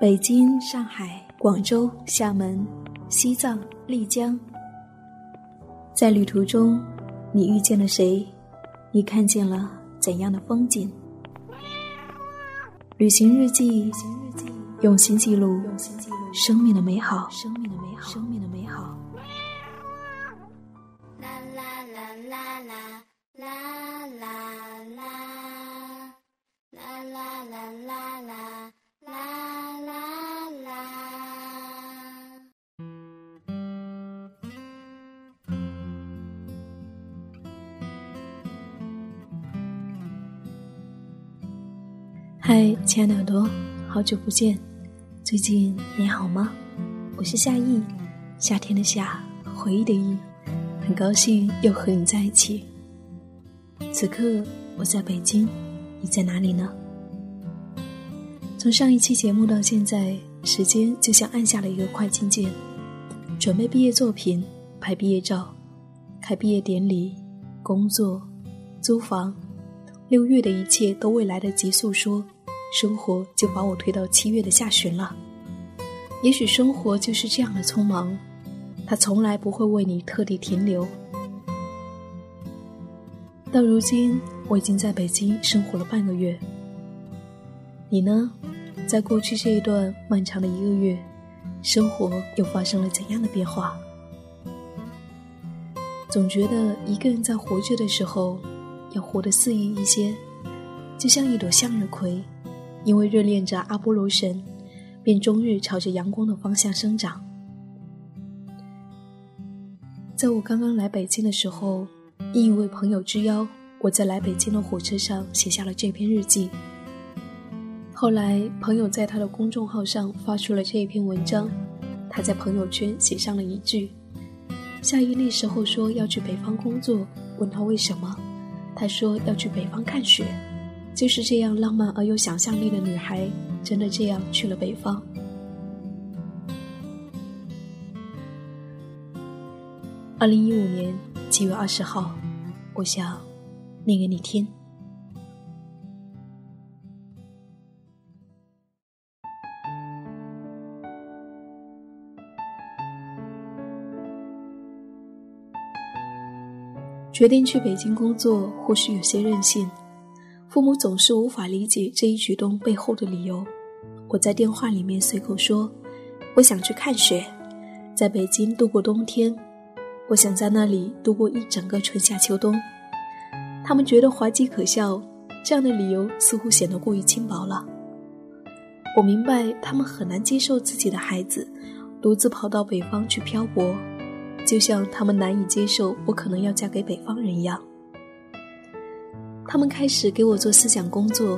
北京、上海、广州、厦门、西藏、丽江，在旅途中，你遇见了谁？你看见了怎样的风景？旅行日记，用心记录生命的美好。生命的美好。嗨，亲爱的耳朵，好久不见，最近你好吗？我是夏意，夏天的夏，回忆的忆，很高兴又和你在一起。此刻我在北京，你在哪里呢？从上一期节目到现在，时间就像按下了一个快进键，准备毕业作品、拍毕业照、开毕业典礼、工作、租房，六月的一切都未来得及诉说，生活就把我推到七月的下旬了。也许生活就是这样的匆忙，它从来不会为你特地停留。到如今，我已经在北京生活了半个月，你呢？在过去这一段漫长的一个月，生活又发生了怎样的变化？总觉得一个人在活着的时候，要活得肆意一些，就像一朵向日葵，因为热恋着阿波罗神，便终日朝着阳光的方向生长。在我刚刚来北京的时候，应一位朋友之邀，我在来北京的火车上写下了这篇日记。后来，朋友在他的公众号上发出了这一篇文章，他在朋友圈写上了一句：“夏依那时候说要去北方工作，问他为什么，他说要去北方看雪。”就是这样浪漫而有想象力的女孩，真的这样去了北方。二零一五年七月二十号，我想念给你听。决定去北京工作，或许有些任性。父母总是无法理解这一举动背后的理由。我在电话里面随口说：“我想去看雪，在北京度过冬天。我想在那里度过一整个春夏秋冬。”他们觉得滑稽可笑，这样的理由似乎显得过于轻薄了。我明白他们很难接受自己的孩子独自跑到北方去漂泊。就像他们难以接受我可能要嫁给北方人一样，他们开始给我做思想工作，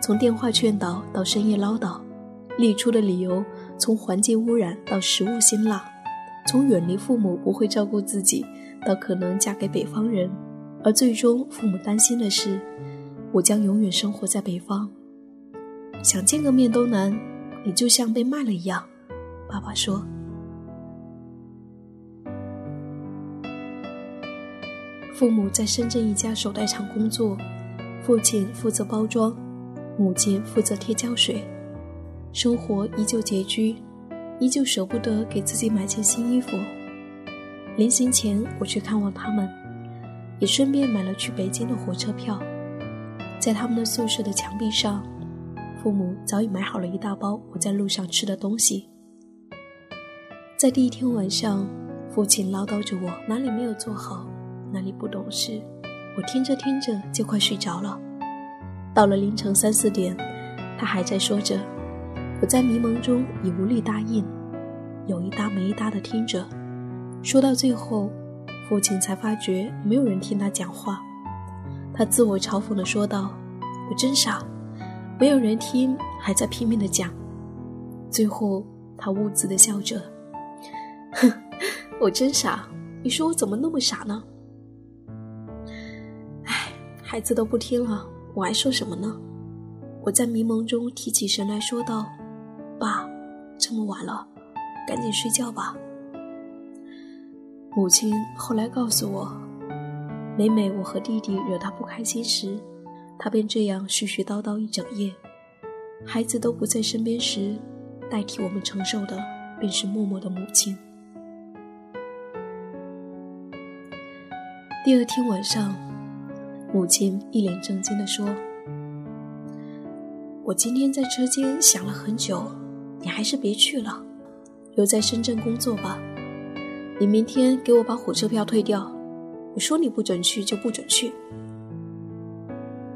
从电话劝导到深夜唠叨，列出的理由从环境污染到食物辛辣，从远离父母不会照顾自己到可能嫁给北方人，而最终父母担心的是我将永远生活在北方，想见个面都难，你就像被卖了一样，爸爸说。父母在深圳一家手袋厂工作，父亲负责包装，母亲负责贴胶水，生活依旧拮据，依旧舍不得给自己买件新衣服。临行前，我去看望他们，也顺便买了去北京的火车票。在他们的宿舍的墙壁上，父母早已买好了一大包我在路上吃的东西。在第一天晚上，父亲唠叨着我哪里没有做好。哪里不懂事，我听着听着就快睡着了。到了凌晨三四点，他还在说着，我在迷蒙中已无力答应，有一搭没一搭的听着。说到最后，父亲才发觉没有人听他讲话，他自我嘲讽地说道：“我真傻，没有人听，还在拼命地讲。”最后，他兀自地笑着：“哼，我真傻，你说我怎么那么傻呢？”孩子都不听了，我还说什么呢？我在迷蒙中提起神来说道：“爸，这么晚了，赶紧睡觉吧。”母亲后来告诉我，每每我和弟弟惹他不开心时，他便这样絮絮叨叨一整夜。孩子都不在身边时，代替我们承受的，便是默默的母亲。第二天晚上，母亲一脸震惊地说：“我今天在车间想了很久，你还是别去了，留在深圳工作吧。你明天给我把火车票退掉，我说你不准去就不准去。”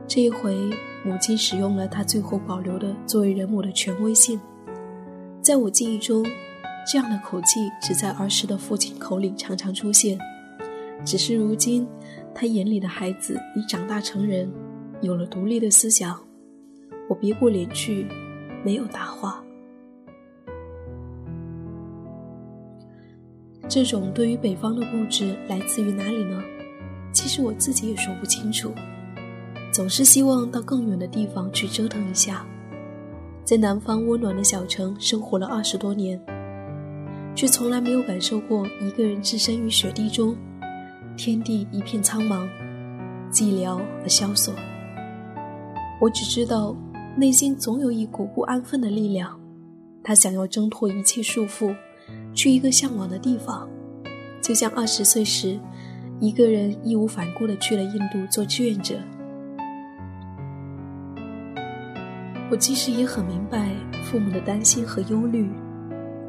这一回，母亲使用了她最后保留的作为人母的权威性。在我记忆中，这样的口气只在儿时的父亲口里常常出现。只是如今，他眼里的孩子已长大成人，有了独立的思想。我别过脸去，没有答话。这种对于北方的固执来自于哪里呢？其实我自己也说不清楚。总是希望到更远的地方去折腾一下。在南方温暖的小城生活了二十多年，却从来没有感受过一个人置身于雪地中。天地一片苍茫，寂寥而萧索。我只知道，内心总有一股不安分的力量，他想要挣脱一切束缚，去一个向往的地方，就像二十岁时，一个人义无反顾地去了印度做志愿者。我其实也很明白父母的担心和忧虑，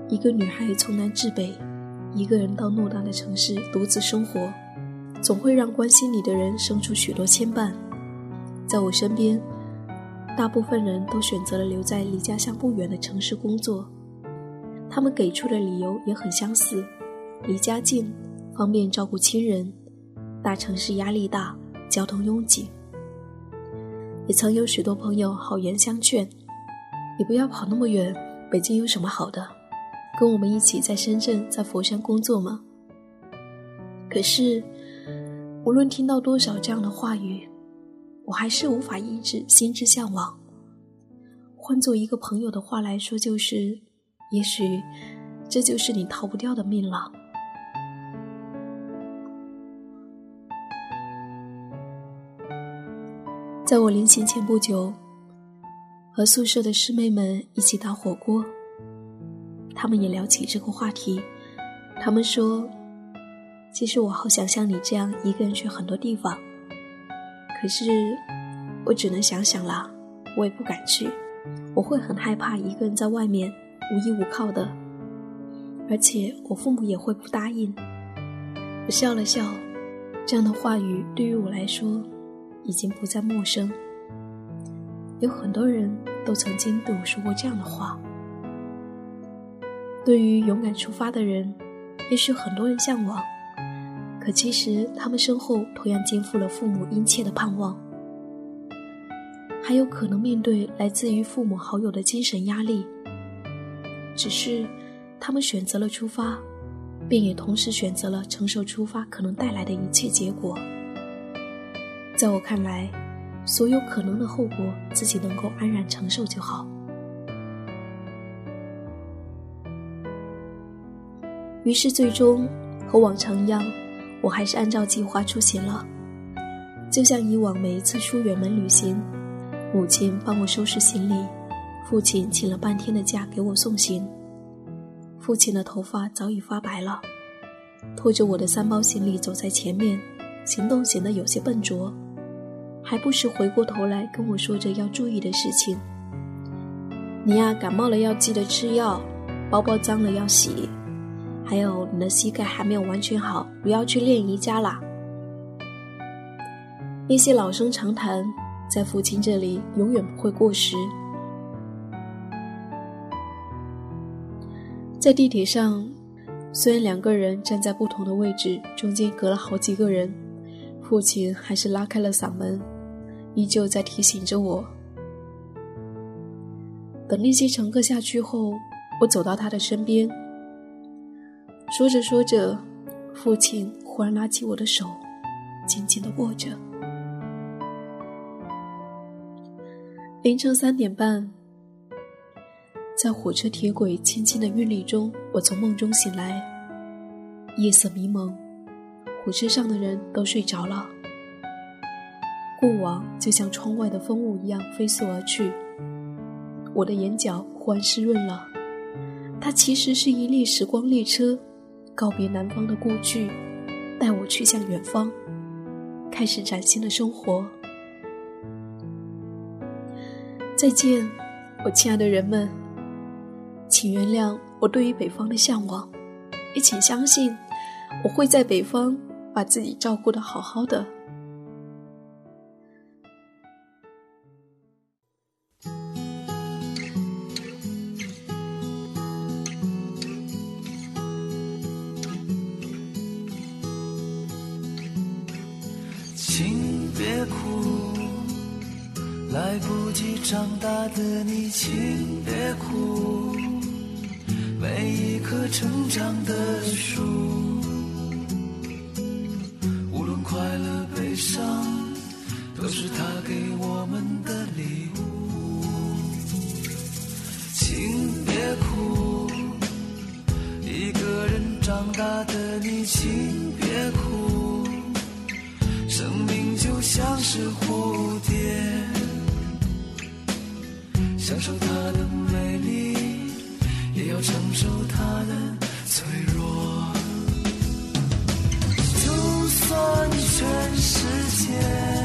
一个女孩从南至北，一个人到偌大的城市独自生活。总会让关心你的人生出许多牵绊。在我身边，大部分人都选择了留在离家乡不远的城市工作。他们给出的理由也很相似：离家近，方便照顾亲人；大城市压力大，交通拥挤。也曾有许多朋友好言相劝：“你不要跑那么远，北京有什么好的？跟我们一起在深圳、在佛山工作吗？”可是。无论听到多少这样的话语，我还是无法抑制心之向往。换做一个朋友的话来说，就是：也许这就是你逃不掉的命了。在我临行前不久，和宿舍的师妹们一起打火锅，他们也聊起这个话题，他们说。其实我好想像你这样一个人去很多地方，可是我只能想想啦，我也不敢去，我会很害怕一个人在外面无依无靠的，而且我父母也会不答应。我笑了笑，这样的话语对于我来说已经不再陌生。有很多人都曾经对我说过这样的话。对于勇敢出发的人，也许很多人向往。可其实，他们身后同样肩负了父母殷切的盼望，还有可能面对来自于父母好友的精神压力。只是，他们选择了出发，便也同时选择了承受出发可能带来的一切结果。在我看来，所有可能的后果，自己能够安然承受就好。于是，最终和往常一样。我还是按照计划出行了，就像以往每一次出远门旅行，母亲帮我收拾行李，父亲请了半天的假给我送行。父亲的头发早已发白了，拖着我的三包行李走在前面，行动显得有些笨拙，还不时回过头来跟我说着要注意的事情。你呀，感冒了要记得吃药，包包脏了要洗。还有，你的膝盖还没有完全好，不要去练瑜伽啦。那些老生常谈，在父亲这里永远不会过时。在地铁上，虽然两个人站在不同的位置，中间隔了好几个人，父亲还是拉开了嗓门，依旧在提醒着我。等那些乘客下去后，我走到他的身边。说着说着，父亲忽然拉起我的手，紧紧的握着。凌晨三点半，在火车铁轨轻轻的韵律中，我从梦中醒来。夜色迷蒙，火车上的人都睡着了。过往就像窗外的风雾一样飞速而去，我的眼角忽然湿润了，它其实是一列时光列车，告别南方的故居，带我去向远方，开始崭新的生活。再见，我亲爱的人们，请原谅我对于北方的向往，也请相信我会在北方把自己照顾的好好的。长大的你，请别哭。每一棵成长的树，无论快乐悲伤，都是他给我们的礼物。请别哭，一个人长大的你，请别哭。生命就像是蝴蝶，享受它的美丽，也要承受它的脆弱。就算全世界。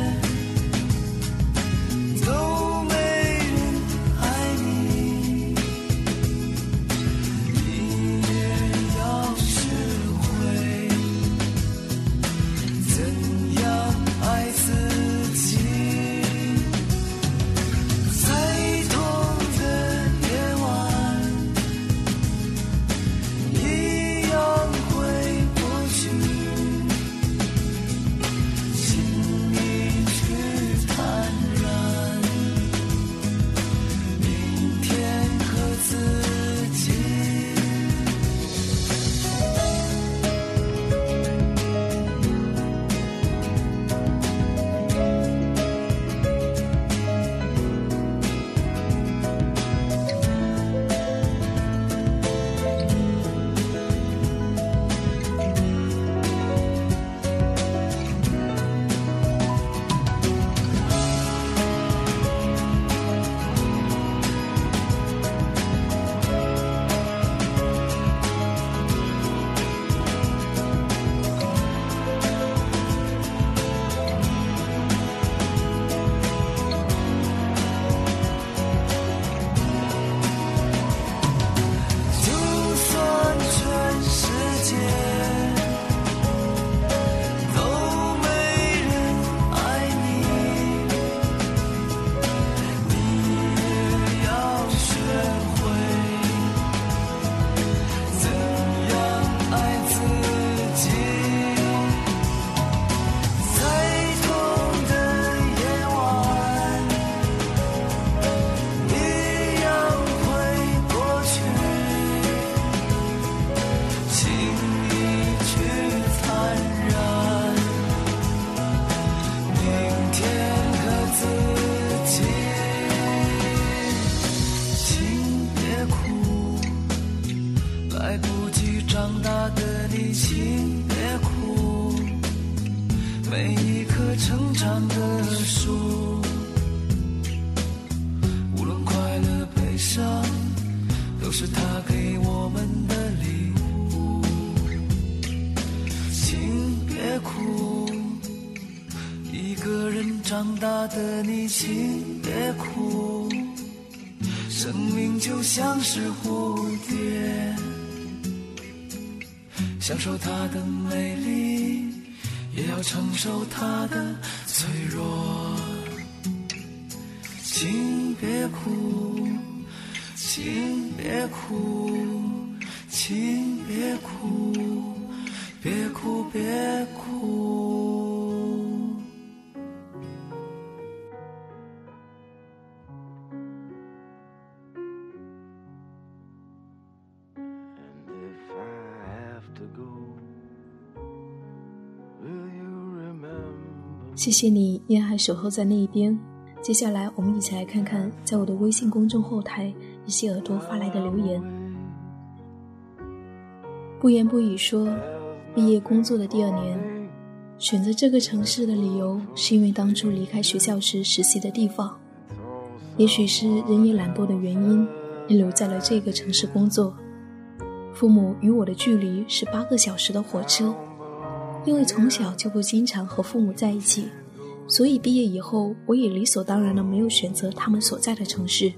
是蝴蝶，享受它的美丽，也要承受它的脆弱。请别哭，请别哭，请别哭，别哭别哭。谢谢你依然还守候在那一边。接下来，我们一起来看看在我的微信公众后台一些耳朵发来的留言。不言不语说，毕业工作的第二年，选择这个城市的理由是因为当初离开学校时实习的地方。也许是人也懒惰的原因，你留在了这个城市工作。父母与我的距离是八个小时的火车，因为从小就不经常和父母在一起，所以毕业以后我也理所当然的没有选择他们所在的城市。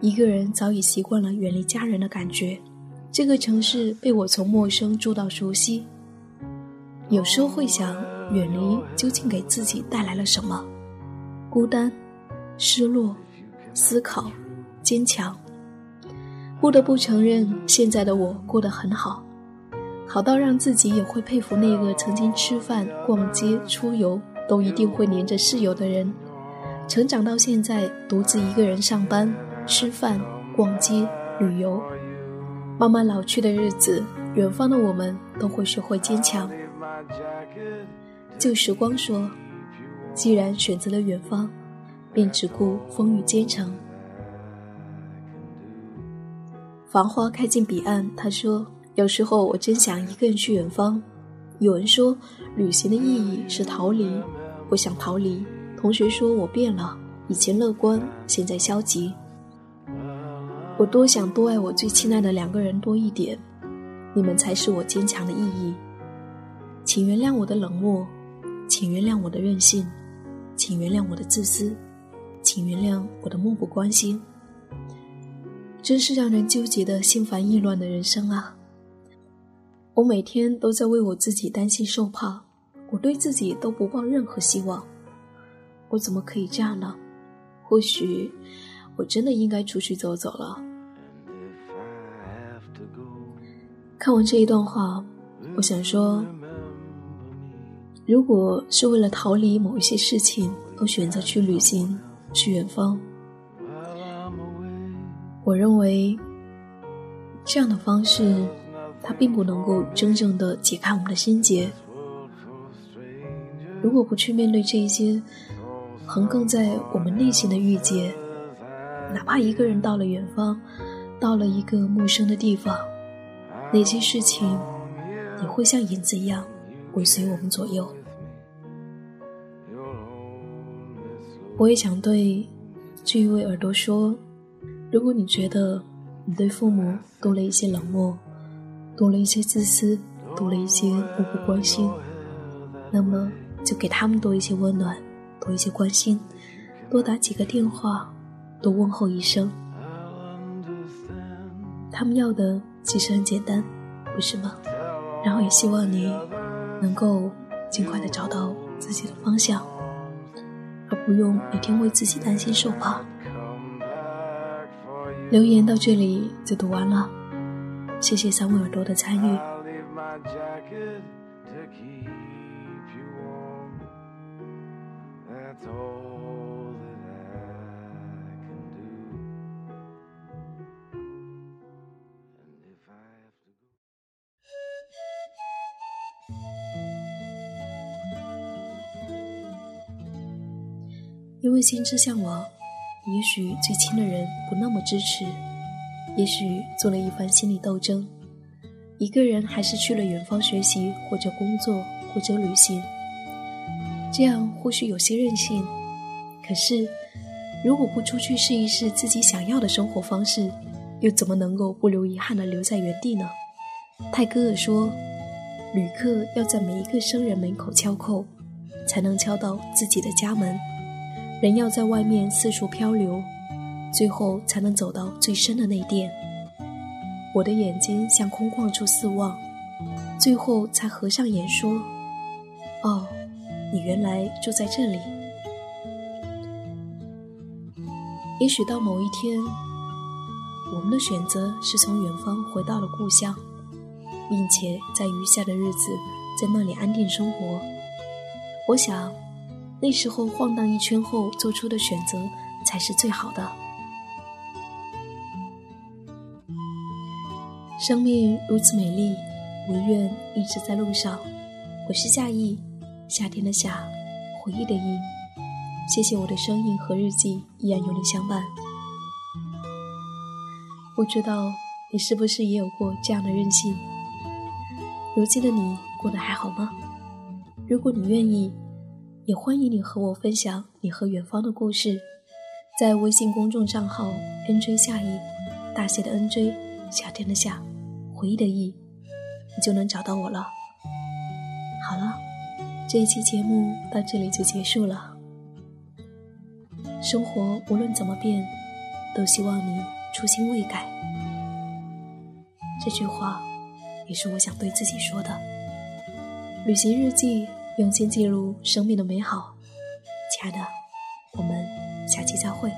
一个人早已习惯了远离家人的感觉，这个城市被我从陌生住到熟悉。有时候会想，远离究竟给自己带来了什么？孤单、失落、思考、坚强。不得不承认，现在的我过得很好，好到让自己也会佩服那个曾经吃饭、逛街、出游都一定会黏着室友的人。成长到现在，独自一个人上班、吃饭、逛街、旅游，慢慢老去的日子，远方的我们都会学会坚强。旧时光说：“既然选择了远方，便只顾风雨兼程。”繁花开尽彼岸。他说：“有时候我真想一个人去远方。”有人说，旅行的意义是逃离。我想逃离。同学说我变了，以前乐观，现在消极。我多想多爱我最亲爱的两个人多一点，你们才是我坚强的意义。请原谅我的冷漠，请原谅我的任性，请原谅我的自私，请原谅我的漠不关心。真是让人纠结的心烦意乱的人生啊！我每天都在为我自己担心受怕，我对自己都不抱任何希望。我怎么可以这样呢？或许我真的应该出去走走了。看完这一段话，我想说：如果是为了逃离某一些事情而选择去旅行、去远方。我认为，这样的方式，它并不能够真正的解开我们的心结。如果不去面对这些横亘在我们内心的郁结，哪怕一个人到了远方，到了一个陌生的地方，那些事情也会像影子一样尾随我们左右。我也想对这一位耳朵说。如果你觉得你对父母多了一些冷漠，多了一些自私，多了一些漠不关心，那么就给他们多一些温暖，多一些关心，多打几个电话，多问候一声。他们要的其实很简单，不是吗？然后也希望你能够尽快的找到自己的方向，而不用每天为自己担心受怕。留言到这里就读完了，谢谢三位耳朵的参与。因为心之向往。也许最亲的人不那么支持，也许做了一番心理斗争，一个人还是去了远方学习，或者工作，或者旅行。这样或许有些任性，可是如果不出去试一试自己想要的生活方式，又怎么能够不留遗憾的留在原地呢？泰戈尔说：“旅客要在每一个生人门口敲叩，才能敲到自己的家门。”人要在外面四处漂流，最后才能走到最深的内殿。我的眼睛向空旷处四望，最后才合上眼说：“哦，你原来住在这里。”也许到某一天，我们的选择是从远方回到了故乡，并且在余下的日子在那里安定生活。我想。那时候晃荡一圈后做出的选择才是最好的。生命如此美丽，我愿一直在路上。我是夏意，夏天的夏，回忆的忆。谢谢我的声音和日记依然有你相伴。不知道你是不是也有过这样的任性？如今的你过得还好吗？如果你愿意。也欢迎你和我分享你和远方的故事，在微信公众账号 “nj 夏意”，大写的 “nj”，夏天的夏，回忆的忆，你就能找到我了。好了，这一期节目到这里就结束了。生活无论怎么变，都希望你初心未改。这句话，也是我想对自己说的。旅行日记，用心记录生命的美好。亲爱的，我们下期再会。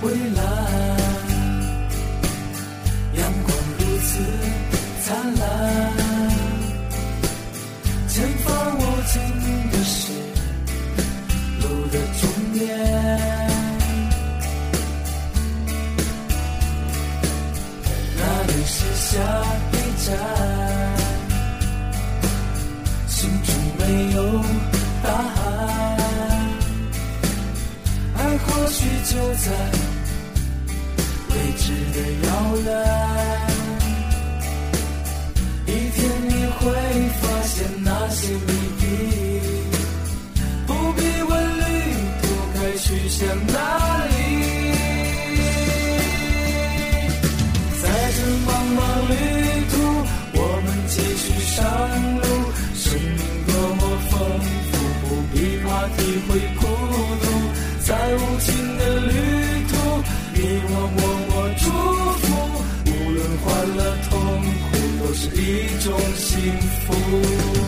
回来。哪里在这茫茫旅途我们继续上路生命多么丰富不必怕体会孤独在无尽的旅途你我默默祝福无论欢乐痛苦都是一种幸福。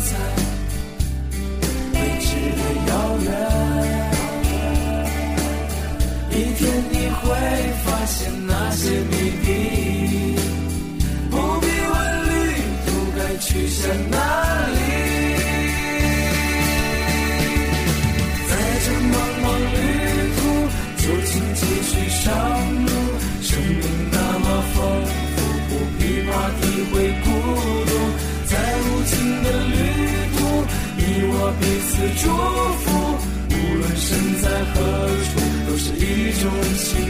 在此祝福，无论身在何处，都是一种幸。